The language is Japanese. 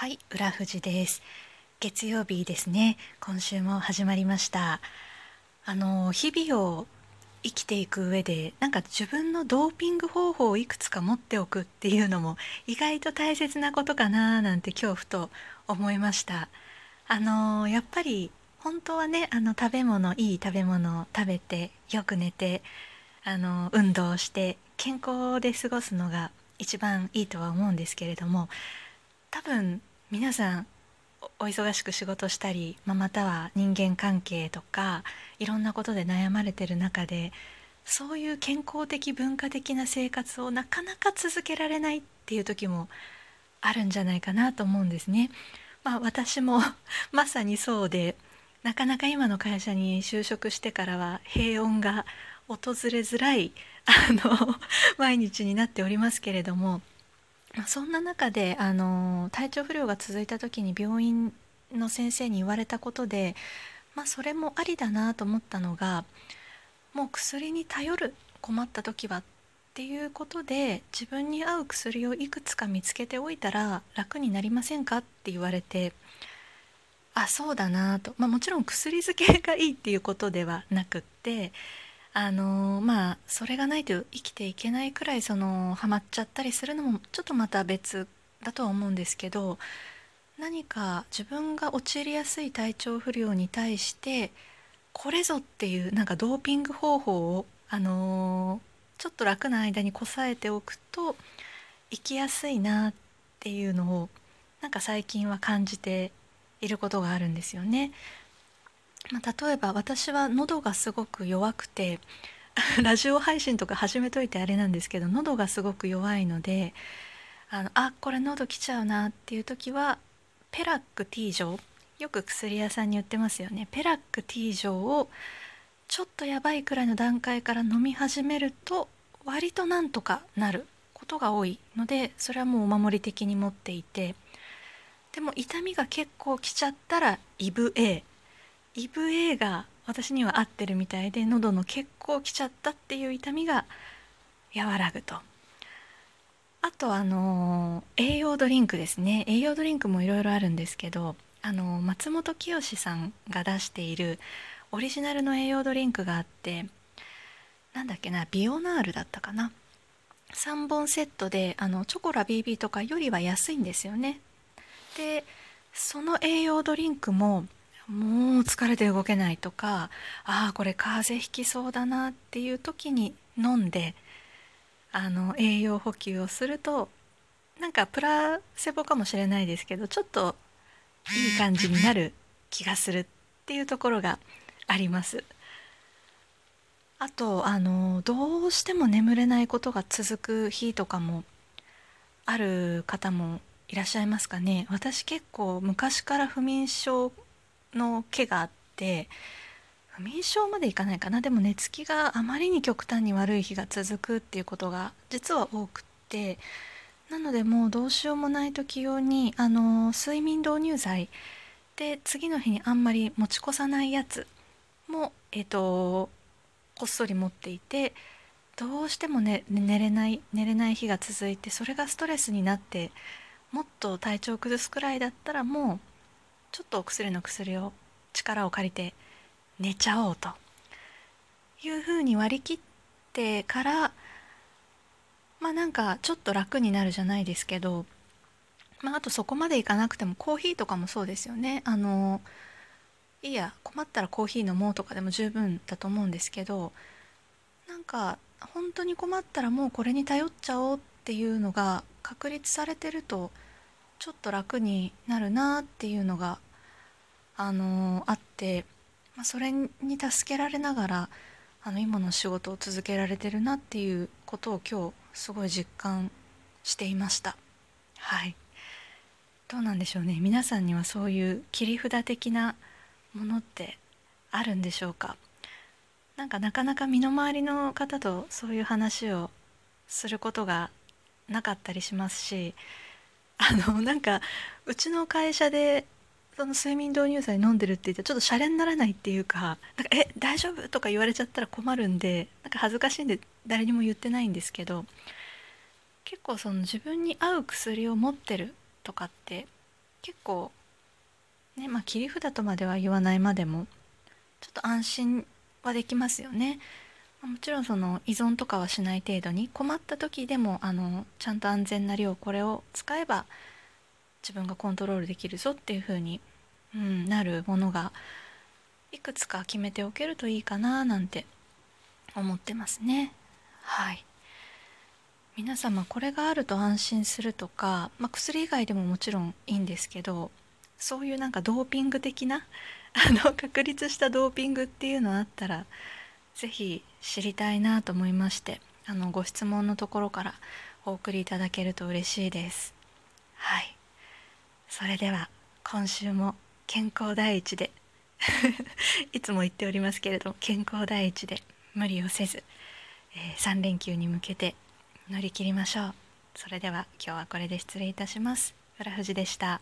はい、浦富です。月曜日ですね。今週も始まりました。あの日々を生きていく上で、なんか自分のドーピング方法をいくつか持っておくっていうのも意外と大切なことかななんて今日ふと思いました。あのやっぱり本当はね、あの食べ物いい食べ物を食べてよく寝て、あの運動して健康で過ごすのが一番いいとは思うんですけれども。多分皆さんお忙しく仕事したり、まあ、または人間関係とかいろんなことで悩まれてる中でそういう健康的文化的な生活をなかなか続けられないっていう時もあるんじゃないかなと思うんですね。まあ、私も まさにそうでなかなか今の会社に就職してからは平穏が訪れづらいあの毎日になっておりますけれどもそんな中であの体調不良が続いた時に病院の先生に言われたことで、まあ、それもありだなと思ったのがもう薬に頼る困った時はっていうことで自分に合う薬をいくつか見つけておいたら楽になりませんかって言われてあそうだなと、まあ、もちろん薬漬けがいいっていうことではなくってあのまあそれがないと生きていけないくらいそのハマっちゃったりするのもちょっとまた別だとは思うんですけど何か自分が陥りやすい体調不良に対してこれぞっていうなんかドーピング方法をあのちょっと楽な間にこさえておくと生きやすいなっていうのをなんか最近は感じていることがあるんですよね。まあ、例えば私は喉がすごく弱くて ラジオ配信とか始めといてあれなんですけど喉がすごく弱いのであのあこれ喉きちゃうなっていう時はペラック T 錠よく薬屋さんに売ってますよね。ペラック T 錠をちょっとやばいくらいの段階から飲み始めると割となんとかなることが多いのでそれはもうお守り的に持っていてでも痛みが結構きちゃったらイブ A イブ A が私には合ってるみたいで喉の結構きちゃったっていう痛みが和らぐと。あとあの栄養ドリンクですね。栄養ドリンクもいろいろあるんですけどあの松本清さんが出しているオリジナルの栄養ドリンクがあってなんだっけなビオナールだったかな。3本セットであのチョコラ BB とかよりは安いんですよね。でその栄養ドリンクももう疲れて動けないとかああこれ風邪ひきそうだなっていう時に飲んであの栄養補給をするとなんかプラセボかもしれないですけどちょっといい感じになる気がするっていうところがあります。あとあのどうしても眠れないことが続く日とかもある方もいらっしゃいますかね私結構昔から不眠症の毛があって不眠症までいかないかな。でも寝つきがあまりに極端に悪い日が続くっていうことが実は多くってなのでもうどうしようもない時用にあの睡眠導入剤で次の日にあんまり持ち越さないやつもえっ、とこっそり持っていてどうしても、ね、寝れない寝れない日が続いてそれがストレスになってもっと体調を崩すくらいだったらもうちょっとお薬の薬を力を借りて寝ちゃおうというふうに割り切ってからまあなんかちょっと楽になるじゃないですけど、まあ、あとそこまでいかなくてもコーヒーとかもそうですよね。あのいいや困ったらコーヒー飲もうとかでも十分だと思うんですけどなんか本当に困ったらもうこれに頼っちゃおうっていうのが確立されてるとちょっと楽になるなっていうのがあのあって、まあ、それに助けられながらあの今の仕事を続けられてるなっていうことを今日すごい実感していました。はい。どうなんでしょうね。皆さんにはそういう切り札的なものってあるんでしょうか？なんかなかなか身の回りの方とそういう話をすることがなかったりしますしあのなんかうちの会社でその睡眠導入剤飲んでるって言ってちょっとシャレにならないっていうかなんか「え大丈夫?」とか言われちゃったら困るんでなんか恥ずかしいんで誰にも言ってないんですけど結構その自分に合う薬を持ってるとかって結構ねまあ切り札とまでは言わないまでもちょっと安心はできますよね。もちろんその依存とかはしない程度に困った時でもあのちゃんと安全な量これを使えば自分がコントロールできるぞっていう風に、うん、なるものがいくつか決めておけるといいかななんて思ってますね。はい。皆様これがあると安心するとか、まあ、薬以外でももちろんいいんですけどそういうなんかドーピング的な あの確立したドーピングっていうのあったら是非知りたいなと思いましてあのご質問のところからお送りいただけると嬉しいです。はい。それでは今週も健康第一で いつも言っておりますけれど健康第一で無理をせず、えー、3連休に向けて乗り切りましょう。それでは今日はこれで失礼いたします。浦富士でした。